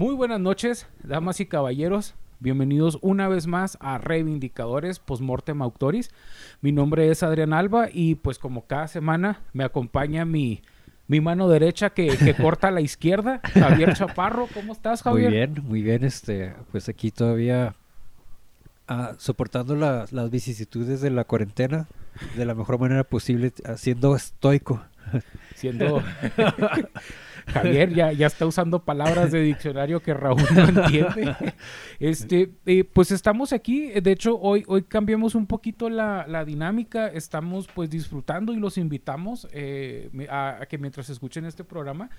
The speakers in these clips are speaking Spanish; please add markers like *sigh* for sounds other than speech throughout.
Muy buenas noches, damas y caballeros. Bienvenidos una vez más a Reivindicadores Postmortem Autoris. Mi nombre es Adrián Alba y pues como cada semana me acompaña mi, mi mano derecha que, que *laughs* corta a la izquierda, Javier Chaparro. ¿Cómo estás, Javier? Muy bien, muy bien. Este, pues aquí todavía ah, soportando la- las vicisitudes de la cuarentena de la mejor manera posible, siendo estoico. Siendo... *laughs* Javier ya, ya está usando palabras de diccionario que Raúl no entiende. Este, eh, pues estamos aquí. De hecho, hoy, hoy cambiamos un poquito la, la dinámica. Estamos pues disfrutando y los invitamos eh, a, a que mientras escuchen este programa,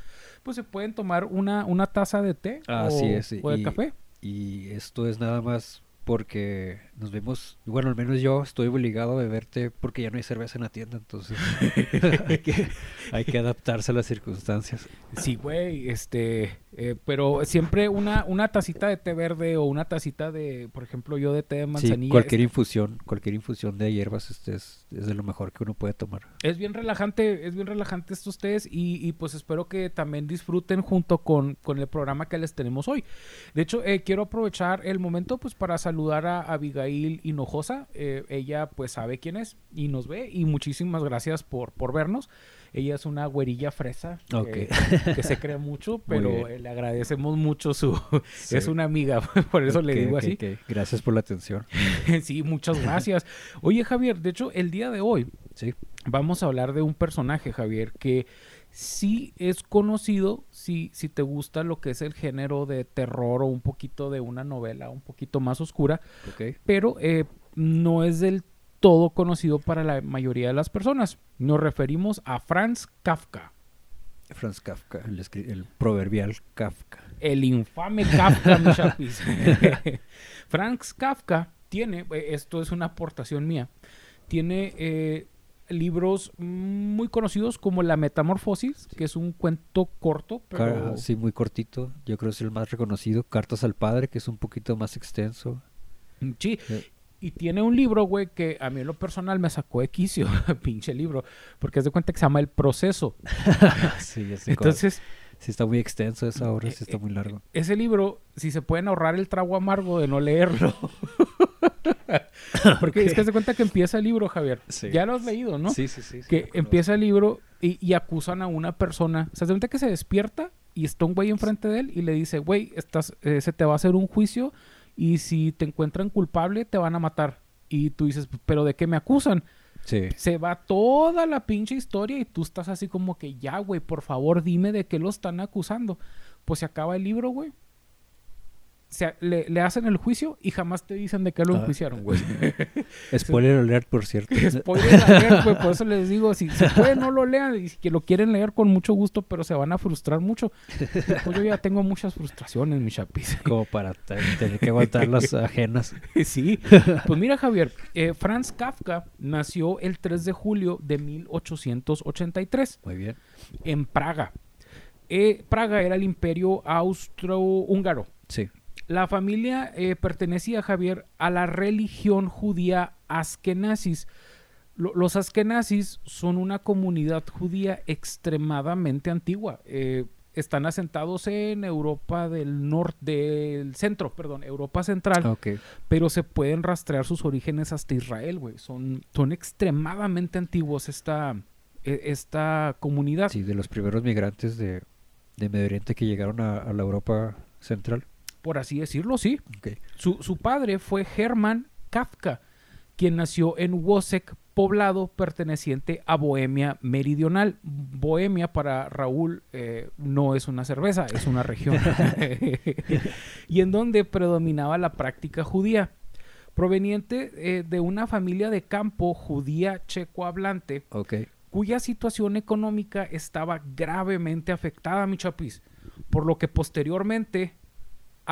pues se pueden tomar una, una taza de té Así o, es, o de y- café. Y esto es nada más porque nos vemos, bueno, al menos yo estoy obligado a beberte porque ya no hay cerveza en la tienda, entonces *laughs* hay, que, hay que adaptarse a las circunstancias. Sí, güey, este, eh, pero siempre una, una tacita de té verde o una tacita de, por ejemplo, yo de té de Sí, manzanilla. cualquier infusión, cualquier infusión de hierbas este es, es de lo mejor que uno puede tomar. Es bien relajante, es bien relajante estos tés y, y, pues espero que también disfruten junto con, con el programa que les tenemos hoy. De hecho, eh, quiero aprovechar el momento pues para saludar a Abigail Hinojosa. Eh, ella pues sabe quién es y nos ve y muchísimas gracias por, por vernos. Ella es una güerilla fresa eh, *laughs* que se cree *laughs* mucho, pero eh, le agradecemos mucho su... Sí. Es una amiga, *laughs* por eso le digo así. Gracias por la atención. sí, muchas gracias. Oye Javier, de hecho el día de hoy Sí. vamos a hablar de un personaje, Javier, que sí es conocido si, si te gusta lo que es el género de terror o un poquito de una novela un poquito más oscura, Ok. pero eh, no es del todo conocido para la mayoría de las personas. Nos referimos a Franz Kafka, Franz Kafka, el proverbial Kafka. el infame Kafka, mi *laughs* chapis. *laughs* Franz Kafka tiene, eh, esto es una aportación mía, tiene eh, libros muy conocidos como La Metamorfosis, que es un cuento corto, pero Sí, muy cortito. Yo creo que es el más reconocido. Cartas al Padre, que es un poquito más extenso. sí. Sí. Y tiene un libro, güey, que a mí en lo personal me sacó de quicio, *laughs* pinche libro, porque es de cuenta que se llama El Proceso. *laughs* sí. Entonces, Sí, está muy extenso esa obra, sí eh, está muy largo. ese libro, si se pueden ahorrar el trago amargo de no leerlo. *laughs* *laughs* porque es que se cuenta que empieza el libro, Javier. Sí. Ya lo has leído, ¿no? Sí, sí, sí. sí, que empieza el libro y, y acusan a una persona. O sea, se cuenta que se despierta y está un güey enfrente de él y le dice, güey, estás, eh, se te va a hacer un juicio y si te encuentran culpable te van a matar. Y tú dices, pero ¿de qué me acusan? Sí. Se va toda la pinche historia y tú estás así como que ya, güey, por favor dime de qué lo están acusando. Pues se acaba el libro, güey. Se, le, le hacen el juicio y jamás te dicen de qué lo Ah. enjuiciaron, güey. *laughs* Spoiler alert, por cierto. *laughs* Spoiler alert, güey, por eso les digo, si se puede no lo lean y si que lo quieren leer con mucho gusto, pero se van a frustrar mucho. Yo ya tengo muchas frustraciones, mi chapis. *laughs* Como para te- tener que aguantar las ajenas. sí. Pues mira, Javier, eh, Franz Kafka nació el 3 de julio de 1883 Muy bien. en Praga. Eh, Praga era el imperio austrohúngaro. Sí. La familia eh, pertenecía, Javier, a la religión judía askenazis. Lo- los askenazis son una comunidad judía extremadamente antigua. Eh, están asentados en Europa del norte, del centro, perdón, Europa central, pero se pueden rastrear sus orígenes hasta Israel, güey. Son, son extremadamente antiguos esta, e- esta comunidad. Sí, de los primeros migrantes de, de Medio Oriente que llegaron a, a la Europa central. Por así decirlo, sí. Su, su padre fue Hermann Kafka, quien nació en Wosek, poblado perteneciente a Bohemia Meridional. Bohemia para Raúl eh, no es una cerveza, es una región. *laughs* *laughs* y en donde predominaba la práctica judía. Proveniente eh, de una familia de campo judía checohablante, Ok. cuya situación económica estaba gravemente afectada, mi chapis, por lo que posteriormente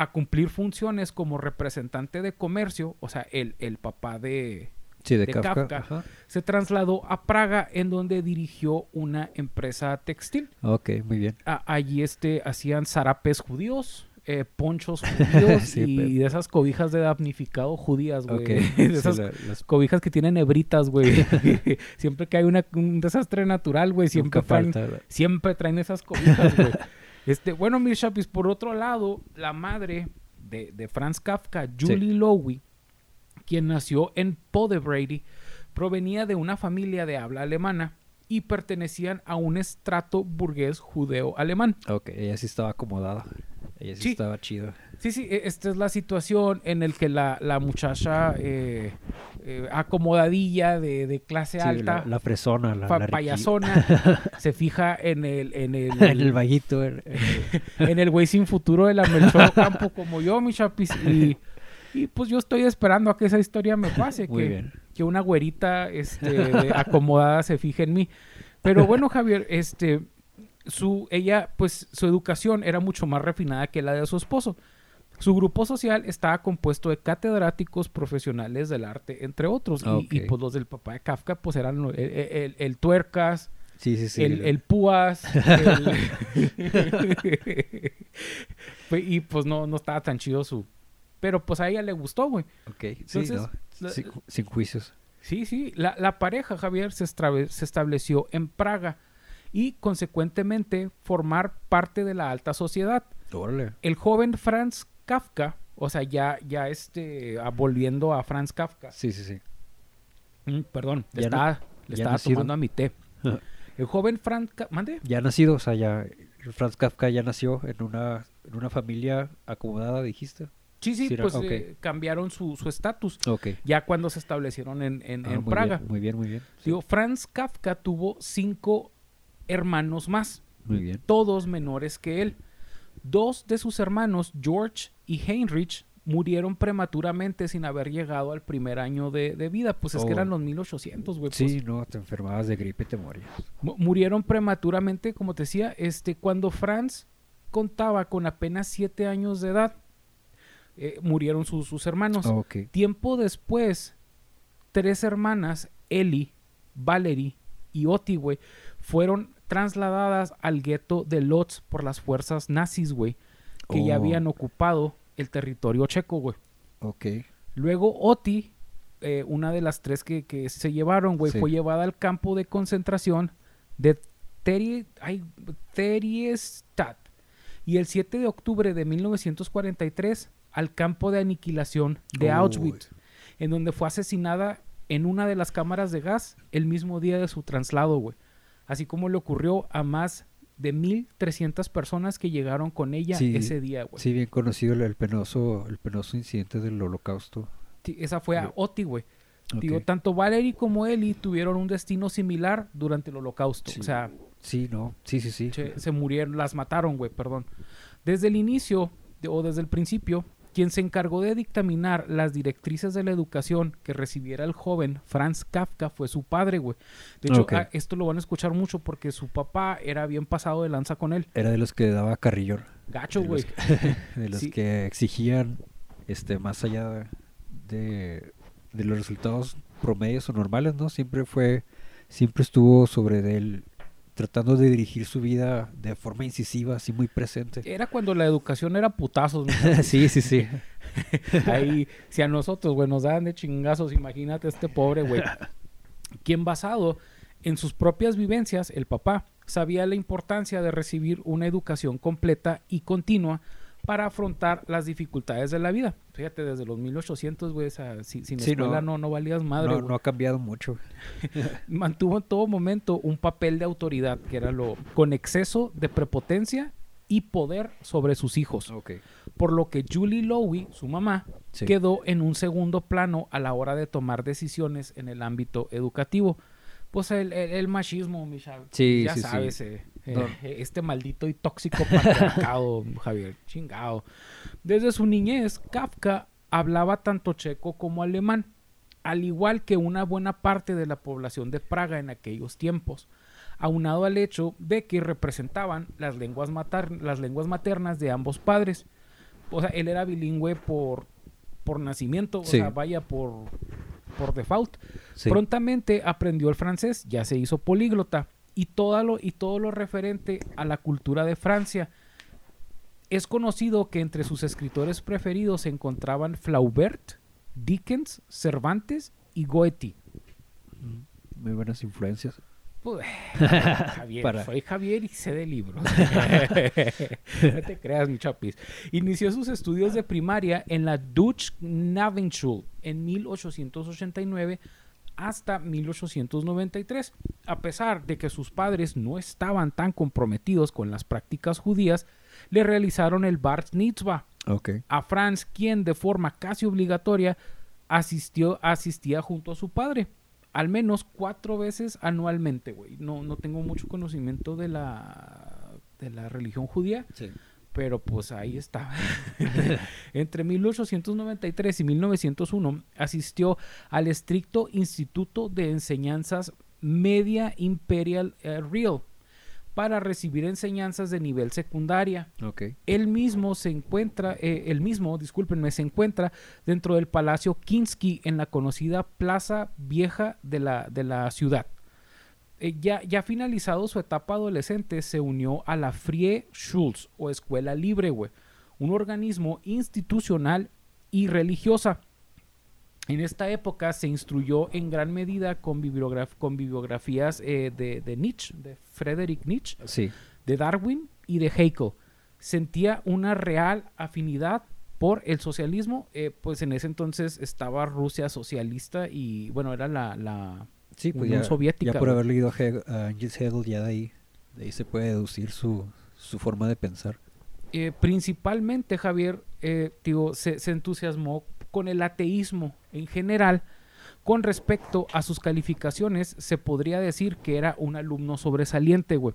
a cumplir funciones como representante de comercio, o sea, el, el papá de... Sí, de, De Kafka. Se trasladó a Praga en donde dirigió una empresa textil. Ok, muy bien. A- allí este, hacían zarapes judíos, eh, ponchos *laughs* judíos Sí, y pero- de esas cobijas de damnificado judías, güey. *laughs* De Sí, esas la- las- cobijas que tienen hebritas, güey. *laughs* siempre que hay una, un desastre natural, güey, siempre nunca traen, falta. la- siempre traen esas cobijas, güey. Este, bueno, mis chapis, por otro lado, la madre de, de Franz Kafka, Julie Lowy, quien nació en Podebrady, provenía de una familia de habla alemana y pertenecían a un estrato burgués judeo-alemán. Ok, ella sí estaba acomodada. Ella sí, Sí. estaba chida. Sí, sí, e- esta es la situación en el que la, la muchacha eh, eh, acomodadilla de, de clase Sí, alta, la, la fresona, la, pa- la riqui- payasona, *laughs* se fija en el, en el, *laughs* en el vaguito. *laughs* en- el güey sin futuro de la Melchor Campo como yo, mi chapis. Y, y pues yo estoy esperando a que esa historia me pase, Muy que, bien. que una güerita este, acomodada se fije en mí. Pero bueno, Javier, este, su, ella, pues su educación era mucho más refinada que la de su esposo. Su grupo social estaba compuesto de catedráticos profesionales del arte, entre otros. Y- pues los del papá de Kafka, pues eran el, el- el tuercas, Sí, sí, sí. el, el púas. *laughs* y pues no, no estaba tan chido su. Pero pues a ella le gustó, güey. Ok, sí, Entonces, no, sin, sin juicios. Sí, sí. La, la pareja, Javier, se estableció en Praga y consecuentemente formar parte de la alta sociedad. Órale. El joven Franz Kafka, o sea, ya, ya este, ah, volviendo a Franz Kafka. Sí, sí, sí. Mm, perdón, le Ya estaba, le ya estaba nacido. tomando a mi té. *laughs* El joven Franz Ka- ¿Mande? Ya nacido, o sea, ya Franz Kafka ya nació en una, en una familia acomodada, dijiste. Sí, sí, pues eh, cambiaron su su estatus. Ok. ya cuando se establecieron en, en- Ah, en muy Praga. Bien, muy bien, muy bien. Sí, Digo, Franz Kafka tuvo cinco hermanos más, muy bien. todos menores que él. Dos de sus hermanos, George y Heinrich, murieron prematuramente sin haber llegado al primer año de, de vida. Pues es que Oh. eran los 1800, güey. pues, Sí, no, te enfermabas de gripe y te morías. mu- murieron prematuramente, como te decía, este, cuando Franz contaba con apenas siete años de edad. eh, murieron sus, sus hermanos. ok. Tiempo después, tres hermanas, Ellie, Valerie y Oti, güey, fueron trasladadas al gueto de Lodz por las fuerzas nazis, güey, que ya Oh. habían ocupado el territorio checo, güey. Ok. Luego Oti, eh, una de las tres que, que se llevaron, güey, Sí. fue llevada al campo de concentración de Terie, ay, Teriestadt. Y el 7 de octubre de 1943 al campo de aniquilación de. Auschwitz, en donde fue asesinada en una de las cámaras de gas el mismo día de su traslado, güey. Así como le ocurrió a más de 1.300 personas que llegaron con ella Sí, ese día, güey. Sí, bien conocido el, el penoso, el penoso incidente del holocausto. Sí, Esa fue a. Oti, güey. Digo, tanto Valerie como Ellie tuvieron un destino similar durante el holocausto. Sí. O sea, Sí, no. Sí, sí, sí. se, se murieron, las mataron, güey, perdón. Desde el inicio, de- o desde el principio, quien se encargó de dictaminar las directrices de la educación que recibiera el joven Franz Kafka fue su padre, güey. De hecho, ah, esto lo van a escuchar mucho porque su papá era bien pasado de lanza con él. Era de los que daba carrillón. Gacho, güey. *laughs* De los Sí. que exigían, este, más allá de, de los resultados promedios o normales, ¿no? Siempre fue, siempre estuvo sobre él, tratando de dirigir su vida de forma incisiva, así muy presente. Era cuando la educación era putazos, ¿no? *laughs* sí, sí, sí. *laughs* Ahí, si a nosotros, güey, nos daban de chingazos, imagínate este pobre, güey. Quien basado en sus propias vivencias, el papá, sabía la importancia de recibir una educación completa y continua para afrontar las dificultades de la vida. Fíjate, desde los 1800, güey, si- sin Sí, escuela no. no, no, valías madre, no, no ha cambiado mucho. *laughs* Mantuvo en todo momento un papel de autoridad, que era lo con exceso de prepotencia y poder sobre sus hijos por lo que Julie Lowy, su mamá, Sí. quedó en un segundo plano a la hora de tomar decisiones en el ámbito educativo. Pues el, el- el machismo, mi chavo, Sí, ya sí. sabes, eh, eh, este maldito y tóxico patriarcado, *laughs* Javier, chingado. Desde su niñez, Kafka hablaba tanto checo como alemán, al igual que una buena parte de la población de Praga en aquellos tiempos, aunado al hecho de que representaban las lenguas, matar- las lenguas maternas de ambos padres. O sea, él era bilingüe por, por nacimiento, o sea, vaya por, por default. Sí. Prontamente aprendió el francés, ya se hizo políglota y todo lo, y todo lo referente a la cultura de Francia. Es conocido que entre sus escritores preferidos se encontraban Flaubert, Dickens, Cervantes y Goethe. Muy buenas influencias. Pues, *laughs* Javier, Para- soy Javier y sé de libros. *laughs* *laughs* no te creas, mi chapis. Inició sus estudios de primaria en la Dutch Navenschule en 1889 hasta 1893. A pesar de que sus padres no estaban tan comprometidos con las prácticas judías, le realizaron el Bar Mitzvah a Franz, quien de forma casi obligatoria asistió, asistía junto a su padre. Al menos cuatro veces anualmente, güey. No, no tengo mucho conocimiento de la, de la religión judía, Sí. Pero pues ahí está. *laughs* *laughs* Entre 1893 y 1901 asistió al estricto Instituto de Enseñanzas Media Imperial eh, Real para recibir enseñanzas de nivel secundaria. Ok. Él mismo se encuentra, eh, el mismo, discúlpenme, se encuentra dentro del Palacio Kinsky en la conocida Plaza Vieja de la, de la ciudad. Eh, ya, ya finalizado su etapa adolescente, se unió a la Frie Schulz o Escuela Libre, güey, un organismo institucional y religiosa. En esta época se instruyó en gran medida con, bibliograf- con bibliografías eh, de, de Nietzsche, de Friedrich Nietzsche, Sí. de Darwin y de Haeckel. Sentía una real afinidad por el socialismo, eh, pues en ese entonces estaba Rusia socialista y bueno, era la, la Sí, pues Unión ya, Soviética. ya por haber leído a Angels Hegel, ya de ahí, de ahí se puede deducir su, su forma de pensar. Eh, principalmente Javier eh, digo, se, se entusiasmó con el ateísmo en general. Con respecto a sus calificaciones, se podría decir que era un alumno sobresaliente, güey.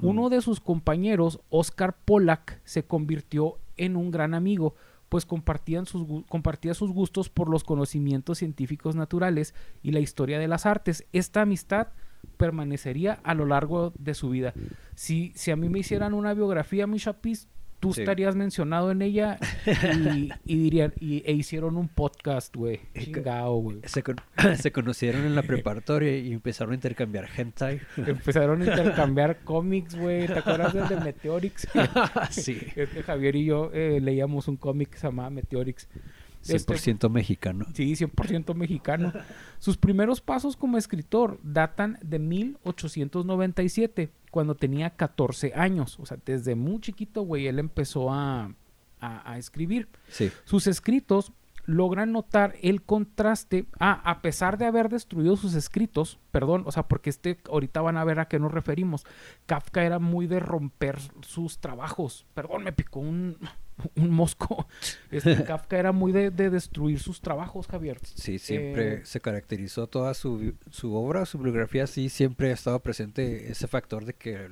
Uno Mm. de sus compañeros, Oscar Pollack, se convirtió en un gran amigo, pues compartían sus, compartía sus gustos por los conocimientos científicos naturales y la historia de las artes. Esta amistad permanecería a lo largo de su vida. Si, si a mí me hicieran una biografía, mi chapis, tú Sí. estarías mencionado en ella y, y dirían, y, e hicieron un podcast, güey. Chingao, güey. Se, con- *coughs* se conocieron en la preparatoria y empezaron a intercambiar hentai. Empezaron a *laughs* intercambiar cómics, güey. ¿Te acuerdas del de Meteorix? *laughs* sí. Javier y yo eh, leíamos un cómic que se llamaba Meteorix. Este- 100% mexicano. Sí, 100% mexicano. Sus primeros pasos como escritor datan de 1897, cuando tenía 14 años. O sea, desde muy chiquito, güey, él empezó a, a- a escribir. Sí. Sus escritos logran notar el contraste. Ah, a pesar de haber destruido sus escritos, perdón, o sea, porque este, ahorita van a ver a qué nos referimos. Kafka era muy de romper sus trabajos. Perdón, me picó un, *laughs* un mosco. *laughs* Este, Kafka era muy de, de destruir sus trabajos, Javier. Sí, siempre Eh, se caracterizó toda su, su obra, su bibliografía, sí, siempre ha estado presente ese factor de que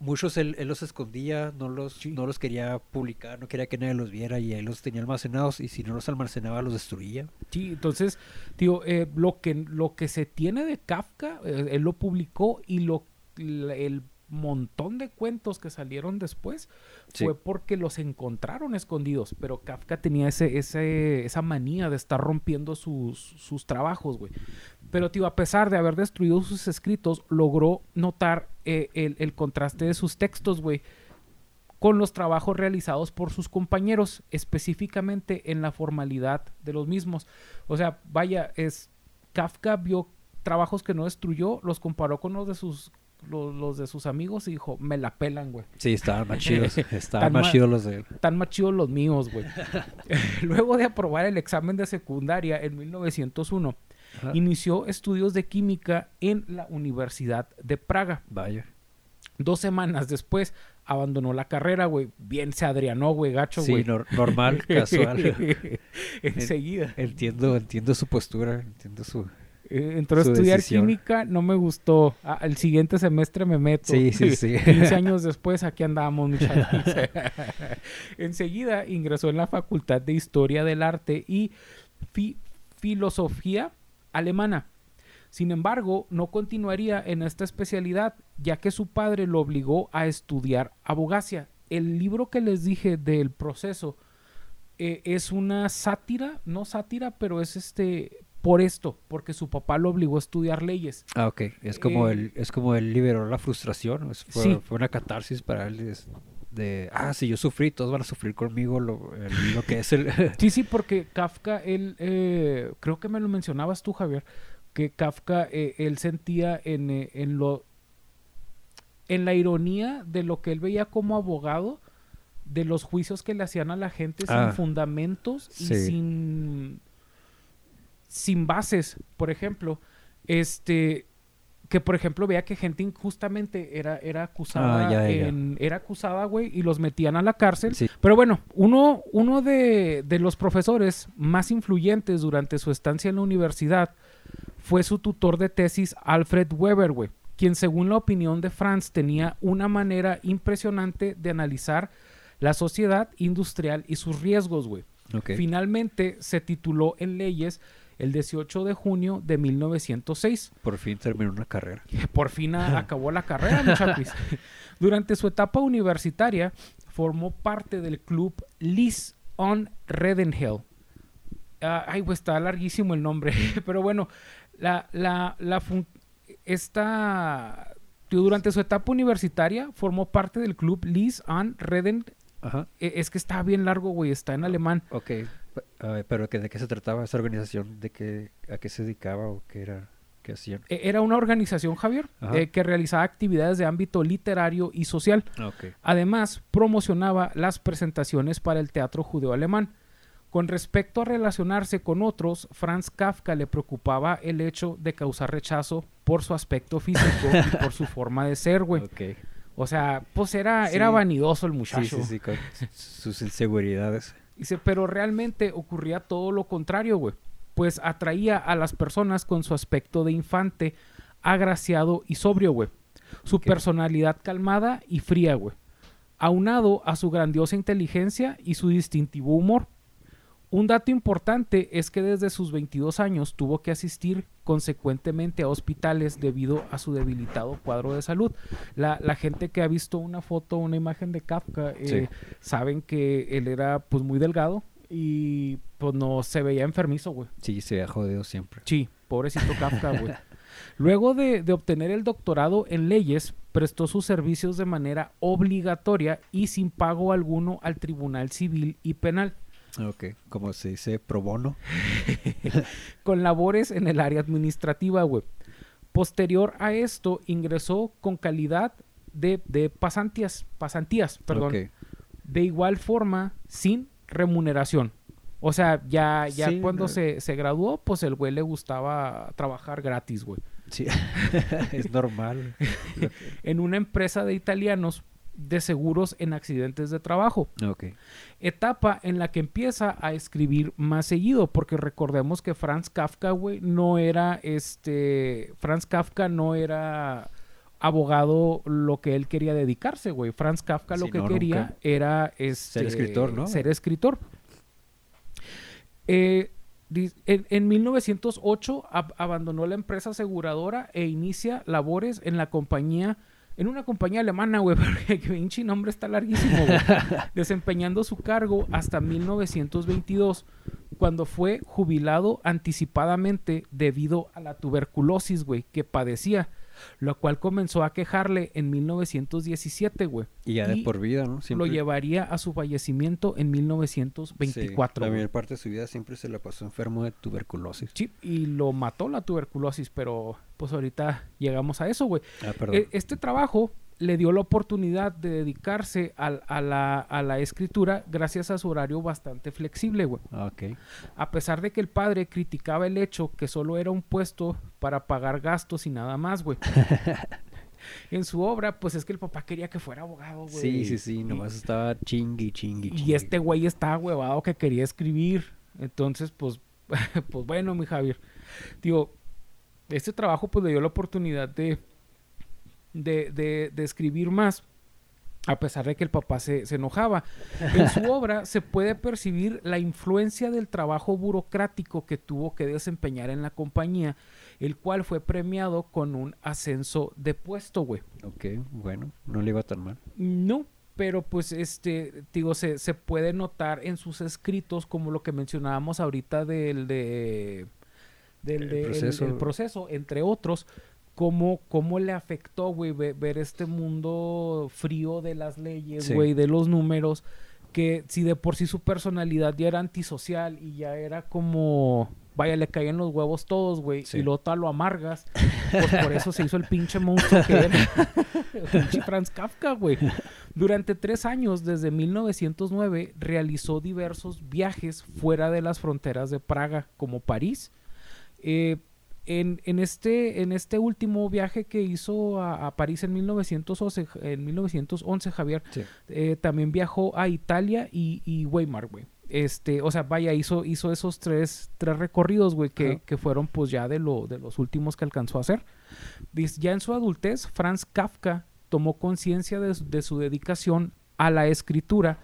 muchos él, él los escondía, no los, Sí. no los quería publicar, no quería que nadie los viera y él los tenía almacenados y si no los almacenaba los destruía. Sí, entonces, tío, eh, lo, que, lo que se tiene de Kafka, eh, él lo publicó y lo, el montón de cuentos que salieron después Sí. fue porque los encontraron escondidos, pero Kafka tenía ese, ese, esa manía de estar rompiendo sus, sus trabajos, güey. Pero, tío, a pesar de haber destruido sus escritos, logró notar eh, el, el contraste de sus textos, güey, con los trabajos realizados por sus compañeros, específicamente en la formalidad de los mismos. O sea, vaya, es Kafka vio trabajos que no destruyó, los comparó con los de sus los, los de sus amigos y dijo, me la pelan, güey. Sí, estaban más chidos, *laughs* estaban más chidos los de él. Tan más chidos los míos, güey. *laughs* Luego de aprobar el examen de secundaria en 1901, Ajá. inició estudios de química en la Universidad de Praga. Vaya. Dos semanas después abandonó la carrera, güey. Bien se adrianó, güey, gacho, Sí, güey. nor- normal, *laughs* casual. *laughs* Enseguida. entiendo, entiendo su postura, entiendo su... Eh, entró a estudiar decisión. química, no me gustó. Ah, el siguiente semestre me meto. Sí, sí, sí. *laughs* 15 años después, aquí andábamos, muchachos. Enseguida ingresó en la Facultad de Historia del Arte y Fi- Filosofía Alemana. Sin embargo, no continuaría en esta especialidad, ya que su padre lo obligó a estudiar abogacía. El libro que les dije del proceso eh, es una sátira, no sátira, pero es este por esto, porque su papá lo obligó a estudiar leyes. Ah, ok. Es como Eh, él, es como él liberó la frustración. fue, Sí. fue una catarsis para él es- de, ah, si yo sufrí, todos van a sufrir conmigo lo, el- lo que es el... *laughs* Sí, sí, porque Kafka, él, eh, creo que me lo mencionabas tú, Javier. que Kafka, eh, él sentía en, eh, en lo en la ironía de lo que él veía como abogado de los juicios que le hacían a la gente Ah. sin fundamentos y Sí. sin sin bases, por ejemplo, este que por ejemplo veía que gente injustamente era era acusada Ah, ya, ya. en- era acusada, güey, y los metían a la cárcel. Sí. Pero bueno, uno uno de, de los profesores más influyentes durante su estancia en la universidad fue su tutor de tesis Alfred Weber, güey, quien según la opinión de Franz tenía una manera impresionante de analizar la sociedad industrial y sus riesgos, güey. Finalmente se tituló en leyes el 18 de junio de 1906. Por fin terminó una carrera. Por fin *laughs* acabó la carrera, muchachos. *laughs* Durante su etapa universitaria formó parte del club Lis on Redenhell. Ah, ay, pues está larguísimo el nombre, *laughs* pero bueno, la, la, la fun- esta durante su etapa universitaria formó parte del club Lis on Reden. Ajá. eh, Es que está bien largo, güey, está en alemán. Ok. A ver, pero que- ¿de qué se trataba esa organización? ¿De qué, a qué se dedicaba o qué era? ¿Qué hacían? Eh, Era una organización, Javier, eh, que realizaba actividades de ámbito literario y social. Ah. Además, promocionaba las presentaciones para el teatro judeo-alemán. Con respecto a relacionarse con otros, Franz Kafka le preocupaba el hecho de causar rechazo por su aspecto físico y por su *laughs* forma de ser, güey. O sea, pues era, Sí. era vanidoso el Sí, muchacho. sí, sí, con sus inseguridades. Dice, pero realmente ocurría todo lo contrario, güey. Pues atraía a las personas con su aspecto de infante, agraciado y sobrio, güey. Su personalidad calmada y fría, güey. Aunado a su grandiosa inteligencia y su distintivo humor. Un dato importante es que desde sus 22 años tuvo que asistir consecuentemente a hospitales debido a su debilitado cuadro de salud. La, la gente que ha visto una foto, una imagen de Kafka, eh, saben que él era pues muy delgado y pues no se veía enfermizo, güey. Sí, se ha jodido siempre. Sí, pobrecito Kafka, güey. Luego de, de obtener el doctorado en leyes, prestó sus servicios de manera obligatoria y sin pago alguno al Tribunal Civil y Penal, Ok. Como se dice, pro bono. *laughs* con labores en el área administrativa, güey. Posterior a esto, ingresó con calidad de, de pasantías, pasantías, perdón. Ok. de igual forma sin remuneración. O sea, ya, ya Sí, cuando no. se, se graduó, pues el güey le gustaba trabajar gratis, güey. Sí. *laughs* es normal. *laughs* En una empresa de italianos de seguros en accidentes de trabajo. que- Ok. Etapa en la que empieza a escribir más seguido, porque recordemos que Franz Kafka, güey, no era este. Franz Kafka no era abogado lo que él quería dedicarse, güey. Franz Kafka lo que no, quería era este, Ser escritor, ¿no? Ser escritor. Eh, en, en 1908 ab- abandonó la empresa aseguradora e inicia labores en la compañía, en una compañía alemana, güey, *laughs* porque que pinche nombre está larguísimo, güey. *laughs* desempeñando su cargo hasta 1922, cuando fue jubilado anticipadamente debido a la tuberculosis, güey, que padecía, lo cual comenzó a quejarle en 1917, güey. Y ya de por vida, ¿no? Lo Siempre- llevaría a su fallecimiento en 1924. Sí, la mayor parte de su vida siempre se la pasó enfermo de tuberculosis. Sí, y lo mató la tuberculosis, pero pues ahorita llegamos a eso, güey. Ah, perdón. E- Este trabajo le dio la oportunidad de dedicarse a, la, a la escritura gracias a su horario bastante flexible, güey. A pesar de que el padre criticaba el hecho que solo era un puesto para pagar gastos y nada más, güey. *laughs* en su obra, pues es que el papá quería que fuera abogado, güey. Sí, sí, sí. Y- Nomás estaba chingui, chingui, y chingui. este güey estaba huevado que quería escribir. Entonces, pues, *laughs* pues bueno, mi Javier. Digo, este trabajo pues le dio la oportunidad de, de, de, de escribir más. A pesar de que el papá se, se enojaba. En su *laughs* obra se puede percibir la influencia del trabajo burocrático que tuvo que desempeñar en la compañía, el cual fue premiado con un ascenso de puesto, güey. Ok, bueno. No le iba tan mal. No, pero pues este, digo, se, se puede notar en sus escritos como lo que mencionábamos ahorita del de del El de- el- proceso. el proceso, entre otros, cómo, cómo le afectó, güey, ve- ver, este mundo frío de las leyes, Sí. güey, de los números, que si de por sí su personalidad ya era antisocial y ya era como vaya, le caían los huevos todos, güey, Sí. y todo lo amargas. Pues por eso se hizo el pinche monstruo que era. El *laughs* pinche Franz Kafka, güey. Durante tres años, desde 1909, realizó diversos viajes fuera de las fronteras de Praga, como París. Eh, en, en este, en este último viaje que hizo a, a París en 1911, en 1911 Javier, Sí. eh, también viajó a Italia y, y Weimar, güey. Este, o sea, vaya, hizo, hizo esos tres, tres recorridos, güey, que, fueron pues ya de, lo, de los últimos que alcanzó a hacer. Dice, ya en su adultez, Franz Kafka tomó conciencia de su dedicación a la escritura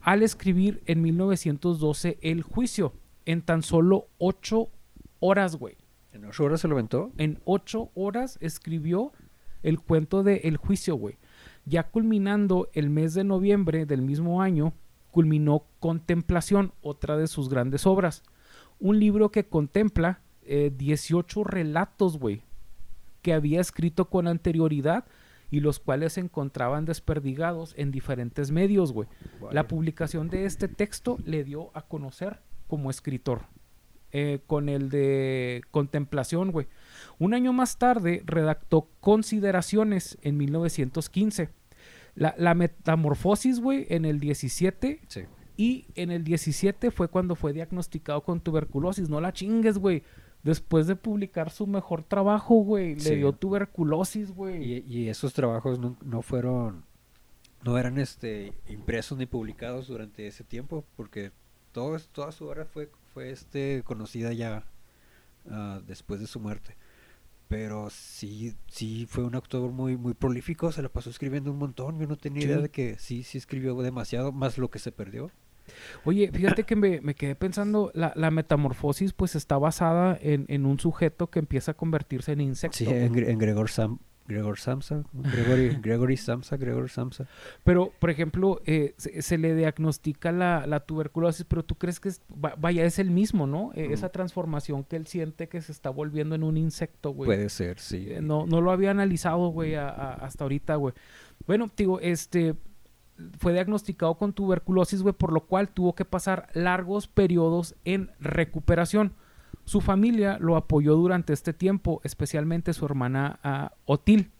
al escribir en 1912 El Juicio, en tan solo ocho horas, güey. ¿En ocho horas se lo aventó? En ocho horas escribió el cuento de El Juicio, güey. Ya culminando el mes de noviembre del mismo año, culminó Contemplación, otra de sus grandes obras. Un libro que contempla eh, 18 relatos, güey, que había escrito con anterioridad y los cuales se encontraban desperdigados en diferentes medios, güey. La publicación de este texto le dio a conocer como escritor. Eh, con el de Contemplación, güey. Un año más tarde redactó Consideraciones en 1915. La, la metamorfosis, güey, en el 17. Sí. Y en el 17 fue cuando fue diagnosticado con tuberculosis. No la chingues, güey. Después de publicar su mejor trabajo, güey, le dio tuberculosis, güey. Y, y esos trabajos no, no fueron, no eran este impresos ni publicados durante ese tiempo, porque todo, toda su obra fue, fue este conocida ya ah, después de su muerte. Pero sí, sí fue un autor muy, muy prolífico, se la pasó escribiendo un montón. Yo no tenía idea de que sí, sí escribió demasiado, más lo que se perdió. Oye, fíjate que me, me quedé pensando, la, la metamorfosis pues está basada en, en un sujeto que empieza a convertirse en insecto. Sí, en, en Gregor Sam, Gregor Samsa, Gregory, *laughs* Gregory Samsa, Gregor Samsa. Pero, por ejemplo, eh, se, se le diagnostica la, la tuberculosis, pero tú crees que es, va- vaya, es el mismo, ¿no? Eh, Ujú. Esa transformación que él siente que se está volviendo en un insecto, güey. Puede ser, sí. Eh, No, no lo había analizado, güey, hasta ahorita, güey. Bueno, digo, este fue diagnosticado con tuberculosis, güey, por lo cual tuvo que pasar largos periodos en recuperación. Su familia lo apoyó durante este tiempo, especialmente su hermana ah, Otil,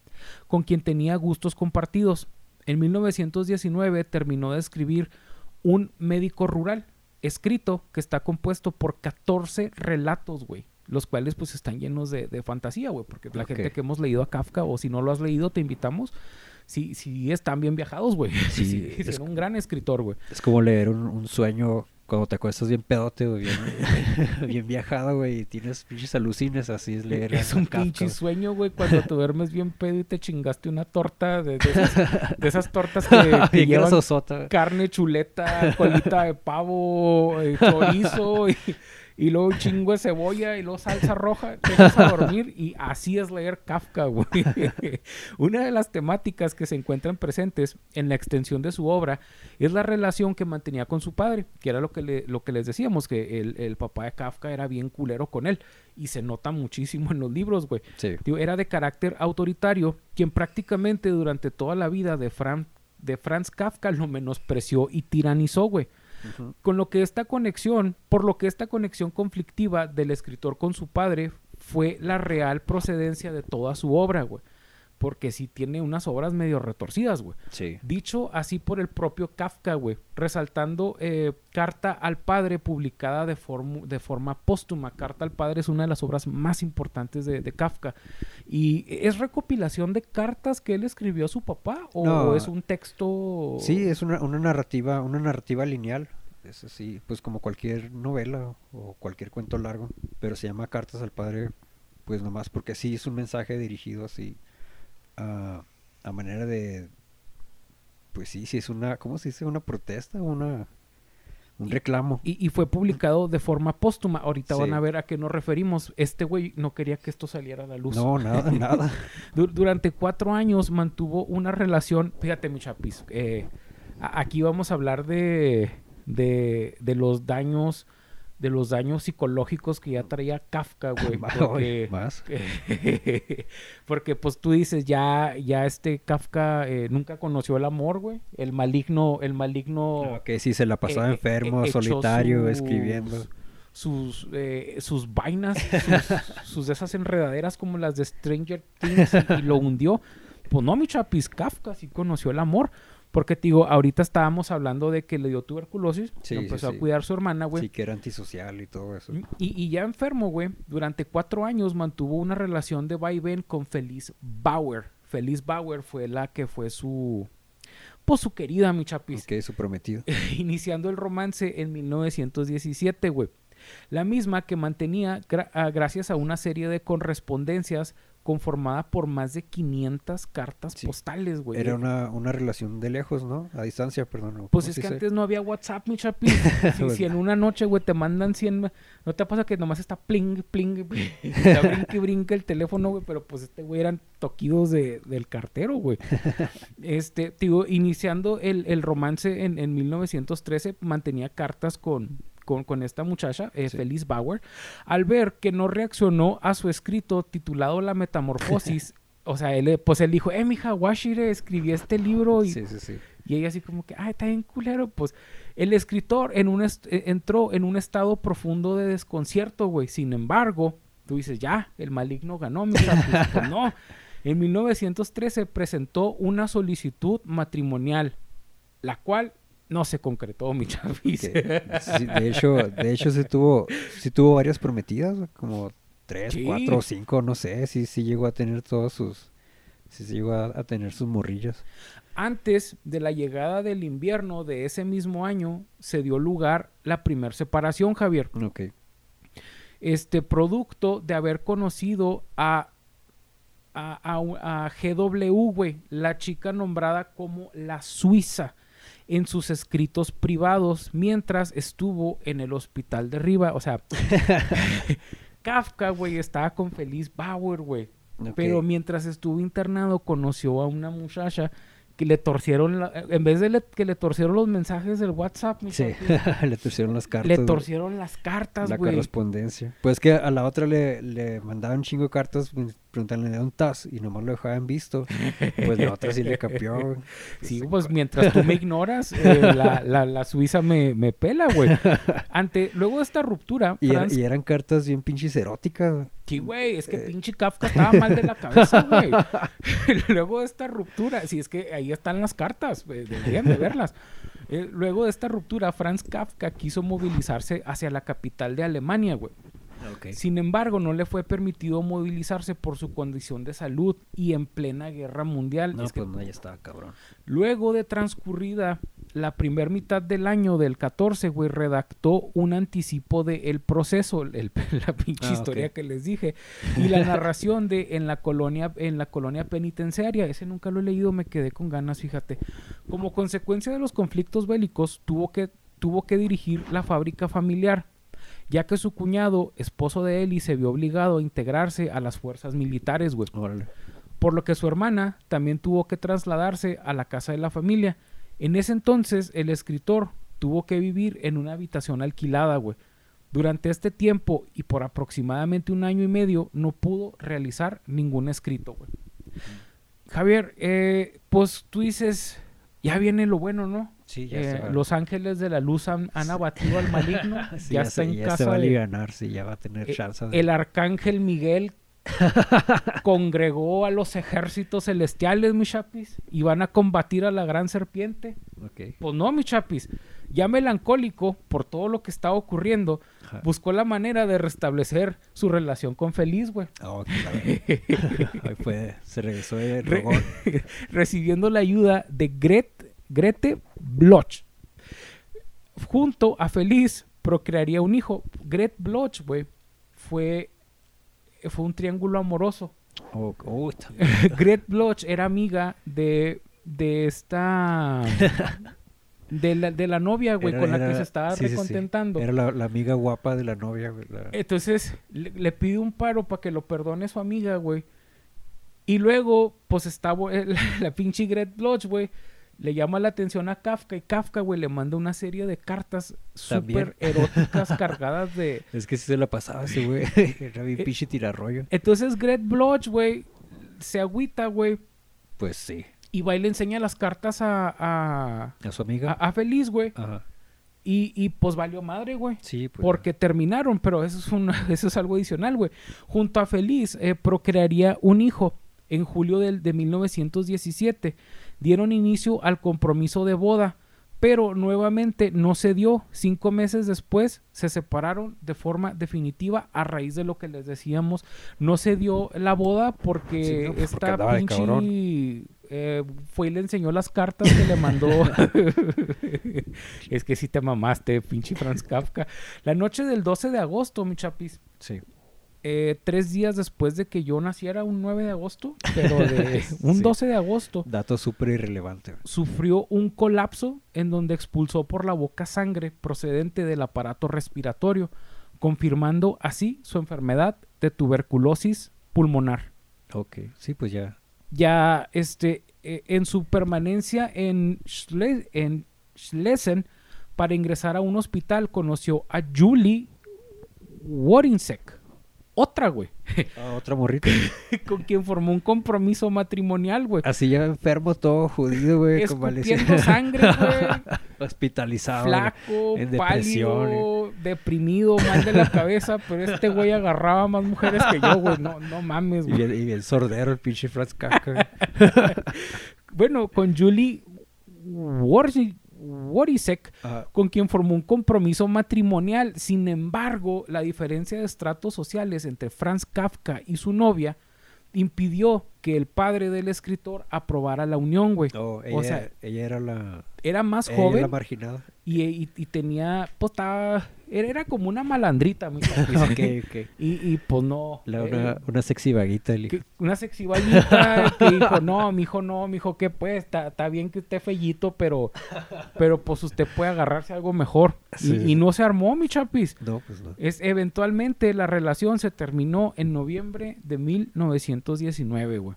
con quien tenía gustos compartidos. En 1919 terminó de escribir Un médico rural, escrito que está compuesto por 14 relatos, güey. Los cuales pues están llenos de, de fantasía, güey. Porque la gente que hemos leído a Kafka, o si no lo has leído, te invitamos. Sí, sí están bien viajados, güey. *laughs* Sí, Sí, sí, es- era un gran escritor, güey. Es como leer un, un sueño cuando te acuestas bien pedote, güey, bien, *laughs* bien viajado, güey, y tienes pinches alucines, así es leer. Es un Kafka, pinche güey. sueño, güey, cuando te duermes bien pedo y te chingaste una torta de, de esas, *laughs* de esas tortas que, *laughs* que llevan grasosota, carne, chuleta, colita de pavo, eh, chorizo y, y luego un chingo de cebolla y luego salsa roja, te vas a dormir y así es leer Kafka, güey. *laughs* Una de las temáticas que se encuentran presentes en la extensión de su obra es la relación que mantenía con su padre, que era lo que, le- lo que les decíamos, que el, el papá de Kafka era bien culero con él y se nota muchísimo en los libros, güey. Sí. Era de carácter autoritario, quien prácticamente durante toda la vida de, Fran- de Franz Kafka lo menospreció y tiranizó, güey. Con lo que esta conexión, por lo que esta conexión conflictiva del escritor con su padre fue la real procedencia de toda su obra, güey. Porque sí tiene unas obras medio retorcidas, güey. Sí. Dicho así por el propio Kafka, güey, resaltando eh, Carta al Padre, publicada de, de forma póstuma. Carta al Padre es una de las obras más importantes de, de Kafka. ¿Y es recopilación de cartas que él escribió a su papá? ¿O No. es un texto...? Sí, es una, una narrativa, una narrativa lineal. Es así, pues como cualquier novela o cualquier cuento largo. Pero se llama Cartas al Padre, pues nomás porque sí es un mensaje dirigido así a, a manera de, pues sí, sí es una, ¿cómo se dice? Una protesta, una, un reclamo. Y, y fue publicado de forma póstuma. Ahorita van a ver a qué nos referimos. Este güey no quería que esto saliera a la luz. No, nada, *laughs* nada. Du- durante cuatro años mantuvo una relación. Fíjate, mi chapis. eh, aquí vamos a hablar de, de, de los daños. De los daños psicológicos que ya traía Kafka, *laughs* güey. Porque, más. *laughs* porque, pues tú dices, ya, ya este Kafka eh, nunca conoció el amor, güey. El maligno, el maligno. Ah, Ok, sí, se la pasaba eh, eh, enfermo, solitario, sus- escribiendo. sus, eh, sus vainas, sus, *laughs* sus esas enredaderas como las de Stranger Things y, y lo hundió. Pues no, mi chapis, Kafka sí conoció el amor. Porque, te digo, ahorita estábamos hablando de que le dio tuberculosis, Sí, empezó sí. a cuidar su hermana, güey. Sí, que era antisocial y todo eso. Y, y ya enfermo, güey, durante cuatro años mantuvo una relación de vaivén con Feliz Bauer. Feliz Bauer fue la que fue su... Pues su querida, mi chapis. Que su prometido. *laughs* Iniciando el romance en 1917, güey. La misma que mantenía gra- ah, gracias a una serie de correspondencias conformada por más de 500 cartas Sí. postales, güey. Era una, una relación de lejos, ¿no? A distancia, perdón. ¿o Pues es que antes no había WhatsApp, mi chapi. *laughs* si, si en una noche, güey, te mandan 100... me- ¿No te pasa que nomás está pling, pling, pling? *laughs* y brinca el teléfono, güey. Pero pues este güey eran toquidos de, del cartero, güey. *laughs* Este, digo, iniciando el, el romance en, en 1913, mantenía cartas con... Con, con esta muchacha, eh, Sí. Feliz Bauer, al ver que no reaccionó a su escrito titulado La Metamorfosis, *laughs* o sea, él, eh, pues él dijo, eh, mija, Washire, escribí este libro y Sí, sí, sí. y ella así como que, ay, está bien culero. Pues el escritor en un eh, entró en un estado profundo de desconcierto, güey. Sin embargo, tú dices, ya, el maligno ganó, mi chapis". Pues *laughs* no. En 1913 presentó una solicitud matrimonial, la cual no se concretó, mi. Que- sí, de hecho, de hecho sí tuvo, sí tuvo varias prometidas, como tres, Sí. cuatro cinco, no sé, sí, sí llegó a tener todos sus, sí, sí llegó a, a tener sus morrillas. Antes de la llegada del invierno de ese mismo año, se dio lugar la primer separación, Javier. Ok. este producto de haber conocido a a, a a GW, güey, la chica nombrada como la Suiza en sus escritos privados mientras estuvo en el hospital de Riva, o sea, *laughs* Kafka, güey, estaba con Feliz Bauer, güey, pero mientras estuvo internado conoció a una muchacha que le torcieron, la- en vez de le- que le torcieron los mensajes del WhatsApp, mi Sí, *laughs* le torcieron las cartas. le güey, torcieron las cartas, la güey. correspondencia. Pues que a la otra le, le mandaban chingo de cartas preguntándole de dónde estás y nomás lo dejaban visto. Pues la otra sí le capió. *laughs* Sí, pues mientras tú me ignoras, eh, *laughs* la, la, la Suiza me, me pela, güey. Ante, luego de esta ruptura, Y, y eran cartas bien pinches eróticas. Sí, güey, es que Eh. pinche Kafka estaba mal de la cabeza, güey. *laughs* luego de esta ruptura, si es que ahí están las cartas, deberían de verlas. Eh, luego de esta ruptura, Franz Kafka quiso movilizarse hacia la capital de Alemania, güey. Sin embargo, no le fue permitido movilizarse por su condición de salud y en plena guerra mundial. No, Es que pues no, ya estaba cabrón. Luego de transcurrida la primer mitad del año del 14, güey, redactó un anticipo de El Proceso, el- *laughs* la pinche Ah, historia que les dije, y la narración de en la colonia en la colonia penitenciaria. Ese nunca lo he leído, me quedé con ganas, fíjate. Como consecuencia de los conflictos bélicos, tuvo que tuvo que dirigir la fábrica familiar, ya que su cuñado, esposo de Eli, se vio obligado a integrarse a las fuerzas militares, güey Órale. por lo que su hermana también tuvo que trasladarse a la casa de la familia. En ese entonces, el escritor tuvo que vivir en una habitación alquilada, güey. Durante este tiempo y por aproximadamente un año y medio, no pudo realizar ningún escrito, güey. Javier, eh, pues tú dices, ya viene lo bueno, ¿no? Sí, ya Eh, los ángeles de la luz han, han abatido al maligno. *laughs* Sí, ya, está se, en ya casa se va a de- alivianar, sí, ya va a tener eh, chance. de- el arcángel Miguel *laughs* congregó a los ejércitos celestiales, mi chapis, y van a combatir a la gran serpiente. Ok. Pues no, mi chapis. Ya melancólico por todo lo que estaba ocurriendo, Ajá. buscó la manera de restablecer su relación con Feliz, güey. Oh, claro. *laughs* Ahí fue, se regresó de Re- recibiendo la ayuda de Gret- Grete Bloch. Junto a Feliz procrearía un hijo. Gret Bloch, güey, fue, fue un triángulo amoroso. Oh, oh, está- *laughs* Gret Bloch era amiga de, de esta... De la, de la novia, güey, Era- con la que se estaba sí, sí, sí. recontentando. Era la, la amiga guapa de la novia, güey. la- Entonces le, le pide un paro para que lo perdone su amiga, güey. Y luego, pues está bu- la, *laughs* la pinche Gret Bloch, güey. Le llama la atención a Kafka y Kafka, güey, le manda una serie de cartas súper eróticas *laughs* cargadas de... Es que sí se la pasaba ese güey. *laughs* Era bien Eh, pinche tirarrollo. Entonces Gret Bloch, güey, se agüita, güey, Pues sí. y va y le enseña las cartas a, a, A su amiga. a, a Feliz, güey. Ajá. Y, y pues valió madre, güey. Sí, pues. Porque terminaron, pero eso es, un, *laughs* eso es algo adicional, güey. Junto a Feliz, eh, procrearía un hijo en julio del, de 1917. Dieron inicio al compromiso de boda, pero nuevamente no se dio. Cinco meses después se separaron de forma definitiva a raíz de lo que les decíamos. No se dio la boda porque Sí, no, pues, porque esta pinche eh, fue y le enseñó las cartas que le mandó. *laughs* es que si te mamaste, pinche Franz Kafka. La noche del 12 de agosto, mi chapis. Sí. Eh, tres días después de que yo naciera, un 9 de agosto, pero de *laughs* un Sí. 12 de agosto, Dato súper irrelevante. sufrió un colapso en donde expulsó por la boca sangre procedente del aparato respiratorio, confirmando así su enfermedad de tuberculosis pulmonar. Ok. Sí, pues ya. Ya este, eh, en su permanencia en, en Schlesien para ingresar a un hospital conoció a Julie Worinsek, otra güey, *laughs* Ah, otra morrita. *laughs* con quien formó un compromiso matrimonial, güey. Así ya enfermo, todo jodido, güey. Escupiendo sangre, güey. *laughs* Hospitalizado. flaco, en pálido, deprimido, mal de la cabeza, pero este güey agarraba más mujeres que yo, güey. No, no mames, Y güey. bien, y bien sordero el pinche güey. Bueno, con Julie Worsi- Worisek, con quien formó un compromiso matrimonial. Sin embargo, la diferencia de estratos sociales entre Franz Kafka y su novia impidió que el padre del escritor aprobara la unión, güey. oh, ella, O sea, ella era la, Era más ella era joven la marginada. y, y- y tenía, pues estaba, era, era como una malandrita, mi papis. *laughs* ok, ok. Y, y pues no. La- eh, una, una sexy vaguita. el hijo. que- una sexy vallita *laughs* que dijo, no, mijo, no, mijo, que pues, está está bien que esté fellito, pero, pero pues usted puede agarrarse a algo mejor. Y, Sí, y no se armó, mi chapis. No, pues no. Es, eventualmente la relación se terminó en noviembre de 1919, güey.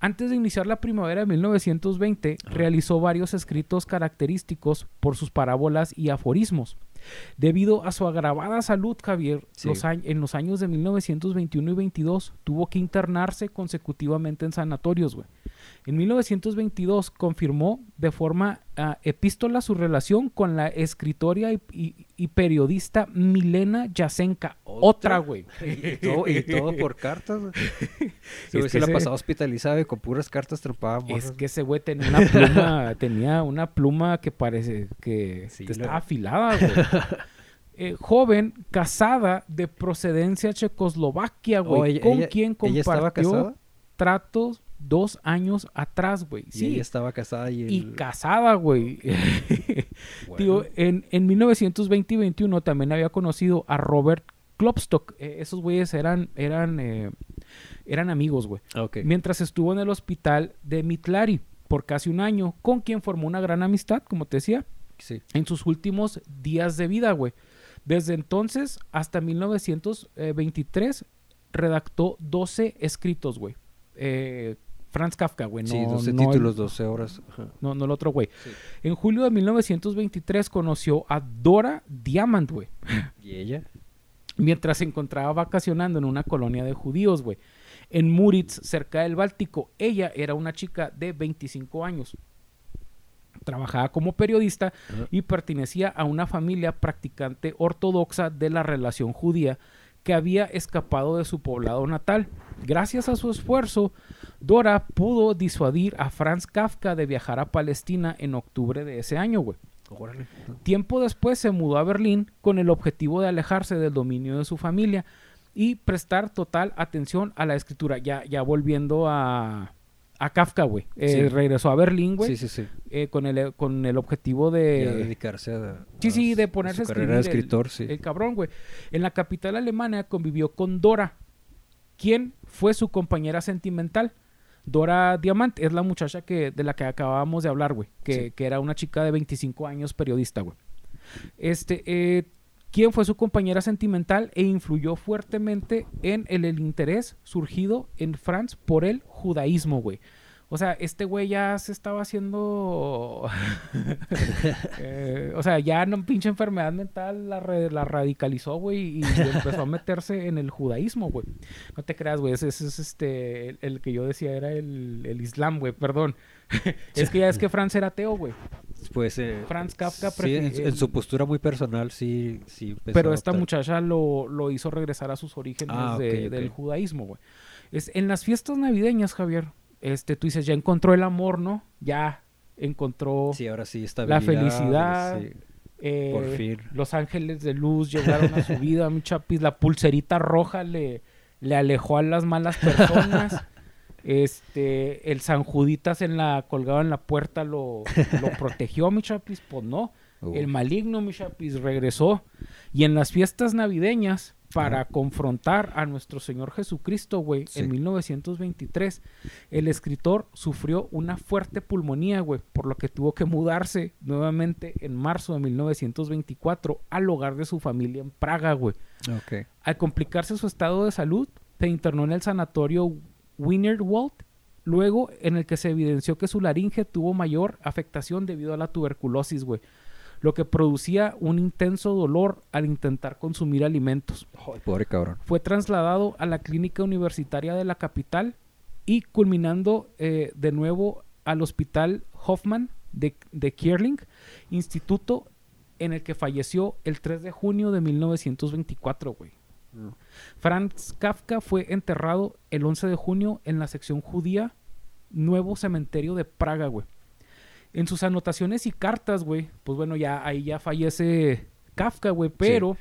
Antes de iniciar la primavera de 1920, realizó varios escritos característicos por sus parábolas y aforismos. Debido a su agravada salud, Javier, Sí. los añ- en los años de 1921 y 22 tuvo que internarse consecutivamente en sanatorios, güey. En 1922 confirmó de forma ah, epístola su relación con la escritora y, y- y periodista Milena Yasenka. Otra, güey. *laughs* Y todo, y todo por cartas. *laughs* Se, Es se que la ese- pasaba hospitalizado y con puras cartas trepadas. Es que ese güey tenía una pluma, *laughs* tenía una pluma que parece que Sí, estaba afilada, güey. Eh, joven, casada, de procedencia checoslovaquia, güey, con quien ella estaba compartió casada. tratos dos años atrás, güey. Y Sí, ella estaba casada y, casada, güey. *laughs* bueno, Digo, en, en 1920 y 21 también había conocido a Robert Klopstock. Eh, esos güeyes eran, eran, eh, eran amigos, güey. ok. Mientras estuvo en el hospital de Mitlari por casi un año, con quien formó una gran amistad, como te decía, Sí. en sus últimos días de vida, güey. Desde entonces hasta 1923 redactó 12 escritos, güey. Eh, Franz Kafka, güey. No, sí, 12 no el- títulos, 12 horas. Ajá. no, no el otro güey. Sí. En julio de 1923 conoció a Dora Diamant, güey. *laughs* ¿Y ella? Mientras se encontraba vacacionando en una colonia de judíos, güey. En Múritz, cerca del Báltico. Ella era una chica de 25 años. Trabajaba como periodista Ajá. y pertenecía a una familia practicante ortodoxa de la relación judía que había escapado de su poblado natal. Gracias a su esfuerzo, Dora pudo disuadir a Franz Kafka de viajar a Palestina en octubre de ese año, güey. Tiempo después se mudó a Berlín con el objetivo de alejarse del dominio de su familia y prestar total atención a la escritura. Ya, ya volviendo a, a Kafka, güey. Eh, Sí. Regresó a Berlín, güey, Sí, sí, sí. eh, con, el, con el objetivo Ya de... dedicarse a, Sí, a sí, de ponerse a de escribir el- escritor, sí. El cabrón, güey. En la capital alemana convivió con Dora, quien fue su compañera sentimental. Dora Diamant es la muchacha que, de la que acabábamos de hablar, güey. Que, Sí. que era una chica de 25 años, periodista, güey. Este, eh, quien fue su compañera sentimental e influyó fuertemente en el, el interés surgido en Franz por el judaísmo, güey. O sea, este güey ya se estaba haciendo. *laughs* Eh, o sea, ya no pinche enfermedad mental la, re- la radicalizó, güey, y *laughs* empezó a meterse en el judaísmo, güey. No te creas, güey, ese, ese es este. El, el que yo decía era el, el islam, güey, perdón. *laughs* es que ya es que Franz era ateo, güey. Pues eh, Franz Kafka sí, en, su postura muy personal sí, sí Pero esta muchacha lo, lo hizo regresar a sus orígenes Ah, del judaísmo, güey. Es, en las fiestas navideñas, Javier, este, tú dices, ya encontró el amor, ¿no? Ya encontró Sí, ahora sí la felicidad. sí. eh, por fin. los ángeles de luz llegaron a su *laughs* vida, mi chapis. La pulserita roja le, le alejó a las malas personas. *laughs* Este, el San Juditas en la, colgado en la puerta lo, lo *laughs* protegió, mi chapis. Pues no. Uh, El maligno, mi chapis, regresó. Y en las fiestas navideñas, para confrontar a nuestro Señor Jesucristo, güey, Sí. en 1923, el escritor sufrió una fuerte pulmonía, güey, por lo que tuvo que mudarse nuevamente en marzo de 1924 al hogar de su familia en Praga, güey. ok. Al complicarse su estado de salud, se internó en el sanatorio Wienerwald, luego en el que se evidenció que su laringe tuvo mayor afectación debido a la tuberculosis, güey. Lo que producía un intenso dolor al intentar consumir alimentos. Pobre cabrón. Fue trasladado a la clínica universitaria de la capital y culminando eh, de nuevo al hospital Hoffman de, de Kierling, instituto en el que falleció el 3 de junio de 1924, güey. Mm. Franz Kafka fue enterrado el 11 de junio en la sección judía Nuevo Cementerio de Praga, güey. En sus anotaciones y cartas, güey, pues bueno, ya ahí ya fallece Kafka, güey, pero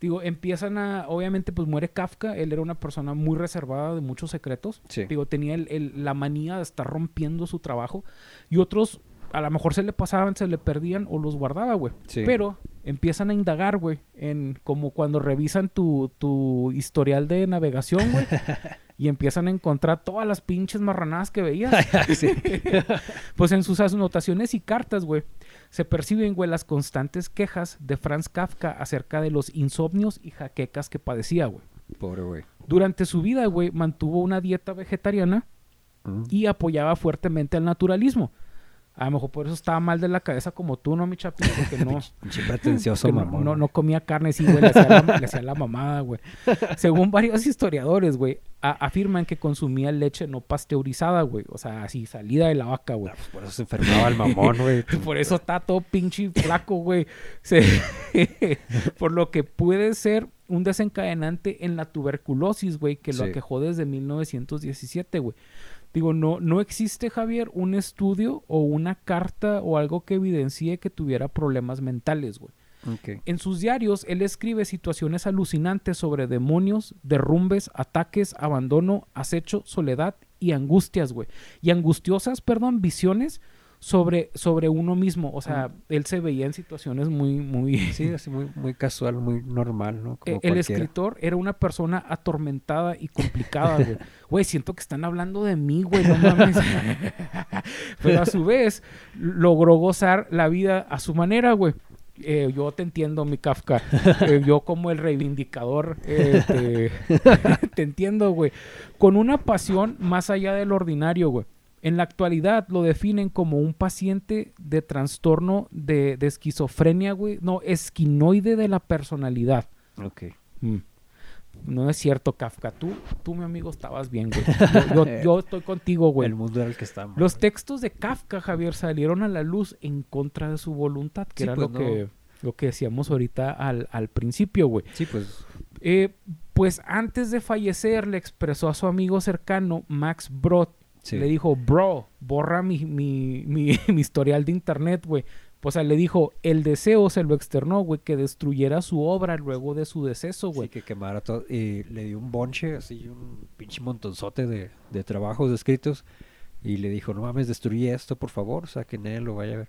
digo, empiezan a obviamente pues muere Kafka, él era una persona muy reservada de muchos secretos. Sí. Digo, tenía el- el- la manía de estar rompiendo su trabajo y otros a lo mejor se le pasaban, se le perdían o los guardaba, güey. Sí. Pero empiezan a indagar, güey, en como cuando revisan tu, tu historial de navegación, güey. *laughs* y empiezan a encontrar todas las pinches marranadas que veías. *laughs* Sí. *laughs* pues en sus anotaciones y cartas, güey, se perciben, güey, las constantes quejas de Franz Kafka acerca de los insomnios y jaquecas que padecía, güey. Pobre güey. Durante su vida, güey, mantuvo una dieta vegetariana Mm. y apoyaba fuertemente al naturalismo. A lo mejor por eso estaba mal de la cabeza como tú, ¿no, mi chapito? Porque no, *laughs* pretencioso que no, mamón. no, no comía carne, sí, güey, le hacía la, le hacía la mamada, güey. *laughs* Según varios historiadores, güey, a- afirman que consumía leche no pasteurizada, güey. O sea, así, salida de la vaca, güey. Ah, pues por eso se enfermaba el mamón, güey. *laughs* Por eso está todo pinche flaco, güey. Se- Por lo que puede ser un desencadenante en la tuberculosis, güey, que lo Sí. aquejó desde 1917, güey. Digo, no, no existe, Javier, un estudio o una carta o algo que evidencie que tuviera problemas mentales, güey. En sus diarios, él escribe situaciones alucinantes sobre demonios, derrumbes, ataques, abandono, acecho, soledad y angustias, güey. Y angustiosas, perdón, visiones sobre, sobre uno mismo. O sea, él se veía en situaciones muy, muy... *laughs* Sí, así muy, muy casual, muy normal, ¿no? Como Eh, el cualquiera. escritor era una persona atormentada y complicada, güey. *laughs* Güey, siento que están hablando de mí, güey, no mames. *laughs* Pero a su vez, logró gozar la vida a su manera, güey. Eh, yo te entiendo, mi Kafka. Eh, yo como el reivindicador, eh, te, te entiendo, güey. Con una pasión más allá del ordinario, güey. En la actualidad lo definen como un paciente de trastorno de, de esquizofrenia, güey. No, esquinoide de la personalidad. Ok. Mm. No es cierto, Kafka. Tú, tú, mi amigo, estabas bien, güey. *laughs* Yo, yo- yo estoy contigo, güey. El mundo era el que estamos. Los textos de Kafka, Javier, salieron a la luz en contra de su voluntad, que Sí, era pues, lo, que, lo que decíamos ahorita al, al principio, güey. Sí, pues. Eh, pues antes de fallecer, le expresó a su amigo cercano, Max Brod, Sí. le dijo, bro, borra mi, mi, mi, *laughs* mi historial de internet, güey. O sea, le dijo, el deseo se lo externó, güey, que destruyera su obra luego de su deceso, Sí, güey. que quemara todo. Y le dio un bonche, así, un pinche montonzote de, de trabajos escritos. Y le dijo, no mames, destruye esto, por favor. O sea, que nadie lo vaya a ver.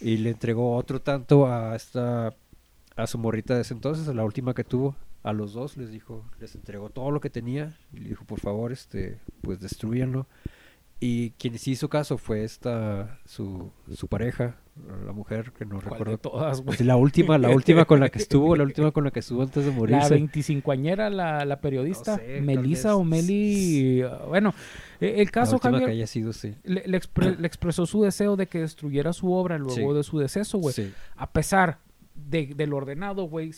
Y le entregó otro tanto a esta. A su morrita de ese entonces, a la última que tuvo. A los dos les dijo, les entregó todo lo que tenía. Y le dijo, por favor, este, pues destruyanlo. Y quien sí hizo caso fue esta, su, su pareja, la mujer que no ¿Cuál de recuerdo. todas, güey? Sí, la última, la *laughs* última con la que estuvo, la última con la que estuvo antes de La morirse. 25añera, la, la periodista, No sé, Melissa o Meli. uh, Bueno, eh, el La caso, última Javier, que haya sido, sí. le, le expre- le expresó su deseo de que destruyera su obra luego Sí. de su deceso, güey. Sí. A pesar de, del ordenado, güey,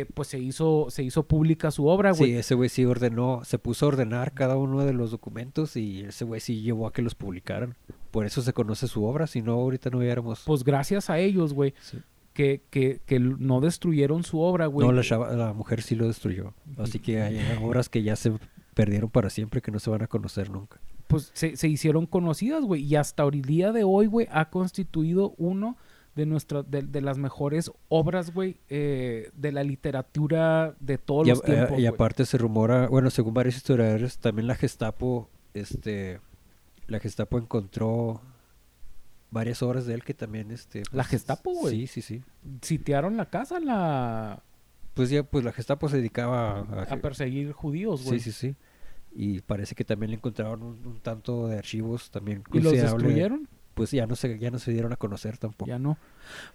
eh, pues se hizo, se hizo pública su obra, güey. Sí, ese güey sí ordenó, se puso a ordenar cada uno de los documentos y ese güey sí llevó a que los publicaran. por eso se conoce su obra, si no ahorita no hubiéramos... Pues gracias a ellos, güey, Sí. que, que, que no destruyeron su obra, güey. No, la, chava- la mujer sí lo destruyó. Así que hay obras que ya se perdieron para siempre, que no se van a conocer nunca. pues se, se hicieron conocidas, güey. Y hasta el día de hoy, güey, ha constituido uno de nuestras, de, de las mejores obras, güey, eh, de la literatura de todos Y, a- los tiempos. y güey. aparte se rumora, bueno, según varios historiadores, también la Gestapo, este, la Gestapo encontró varias obras de él que también, este... ¿La Gestapo, güey? Sí, sí, sí. Sitiaron la casa la... Pues ya, pues la Gestapo se dedicaba a... a perseguir judíos, sí, güey. sí, sí. Y parece que también le encontraron un, un tanto de archivos también ¿Y los destruyeron? Pues ya no se, ya no se dieron a conocer tampoco. Ya no.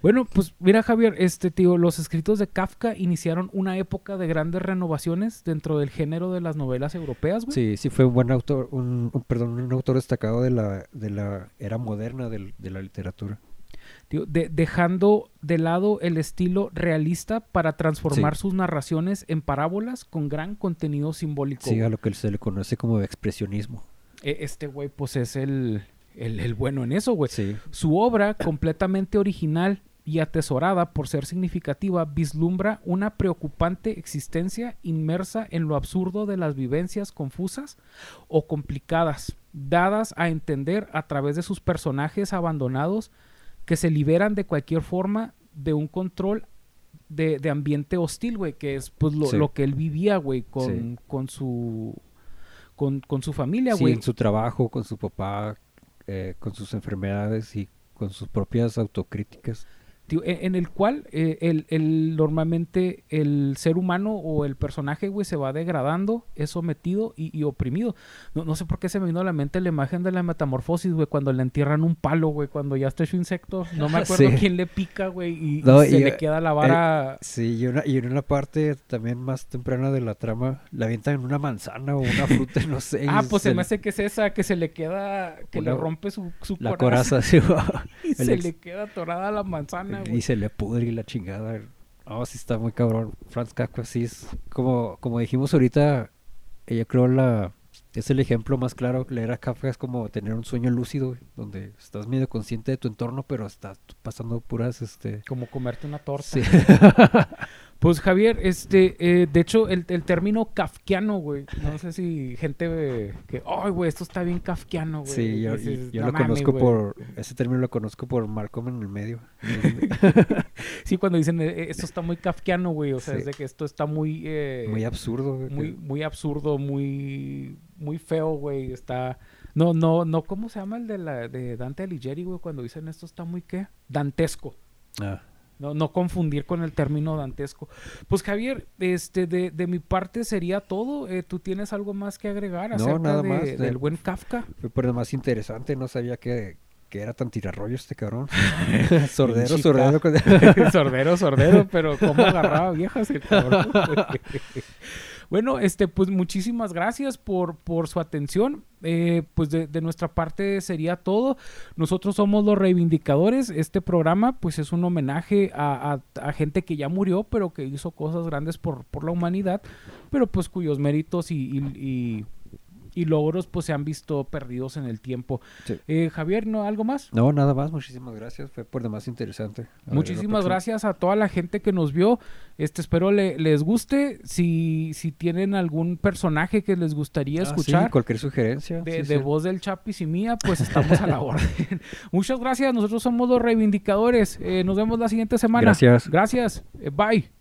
Bueno, pues mira, Javier, este tío, los escritos de Kafka iniciaron una época de grandes renovaciones dentro del género de las novelas europeas, güey. Sí, sí fue un buen autor, un, un- perdón, un autor destacado de la, de la era moderna del- de la literatura. Tío, de- dejando de lado el estilo realista para transformar sus narraciones en parábolas con gran contenido simbólico. Sí, a lo que se le conoce como expresionismo. E- Este güey, pues es el, el, el bueno en eso, güey. Sí, Su obra, completamente original y atesorada por ser significativa, vislumbra una preocupante existencia inmersa en lo absurdo de las vivencias confusas o complicadas, dadas a entender a través de sus personajes abandonados que se liberan de cualquier forma de un control de, de ambiente hostil, güey, que es pues lo, Sí. lo que él vivía, güey, con, Sí. con su con, con su familia, sí, güey. en su trabajo, con su papá, eh, con sus enfermedades y con sus propias autocríticas. Tío, en, el cual eh, el, el- normalmente el ser humano o el personaje, güey, se va degradando, es sometido y, y oprimido. No, no sé por qué se me vino a la mente la imagen de la metamorfosis, güey, cuando le entierran un palo, güey, cuando ya está hecho insecto. No me *laughs* acuerdo Sí. quién le pica, güey, y, y No, se y, le eh, queda la vara. Sí, y, una, y en una parte también más temprana de la trama, la avientan en una manzana o una fruta, no sé. *laughs* ah, pues se le- me hace que es esa, que se le queda, que le Una- rompe su, su La coraza coraza, sí, *laughs* y el se ex- le queda atorada la manzana, y güey. se le pudre y la chingada. Oh, sí está muy cabrón. Franz Kafka sí es, como, como dijimos ahorita, yo creo la es el ejemplo más claro. Leer a Kafka es como tener un sueño lúcido, güey, donde estás medio consciente de tu entorno, pero estás pasando puras, este... Como comerte una torta. Sí. *laughs* *laughs* Pues Javier, este, eh, de hecho, el, el término kafkiano, güey, no sé si gente que, ay, güey, esto está bien kafkiano, güey. Sí, yo, Dices, yo "No lo conozco güey". por, ese término lo conozco por Malcolm en el medio. *laughs* Sí, cuando dicen, eh, esto está muy kafkiano, güey, o sea, Sí. es de que esto está muy, eh, muy absurdo. güey, muy, muy absurdo, muy, muy feo, güey, está... No, no, no, ¿cómo se llama el de, la, de Dante Alighieri, güey, cuando dicen esto está muy, ¿qué? Dantesco. Ah, No, no confundir con el término dantesco. Pues Javier, este, de, de mi parte sería todo. Eh, ¿Tú tienes algo más que agregar No, acerca nada de- más, del de- buen Kafka? por demás interesante, no sabía que, que era tan tirarrollo este cabrón. *laughs* sordero, sordero. *laughs* sordero, sordero, pero cómo agarraba viejas el cabrón. *laughs* bueno, este, pues muchísimas gracias por, por su atención. Eh, pues de, nuestra parte sería todo. Nosotros somos los reivindicadores. Este programa, pues, es un homenaje a, a- gente que ya murió, pero que hizo cosas grandes por, por la humanidad, pero pues cuyos méritos y- y- y logros pues se han visto perdidos en el tiempo. Sí. Eh, Javier, ¿no? ¿Algo más? No, nada más, muchísimas gracias. Fue por demás interesante. A Muchísimas gracias a toda la gente que nos vio. Este espero le- les guste. Si, si tienen algún personaje que les gustaría Ah, sí, escuchar cualquier sugerencia. de, sí, de sí. voz del Chapis y mía, pues estamos a la *laughs* orden. Muchas gracias. Nosotros somos los reivindicadores. Eh, nos vemos la siguiente semana. Gracias. Gracias. Eh, bye.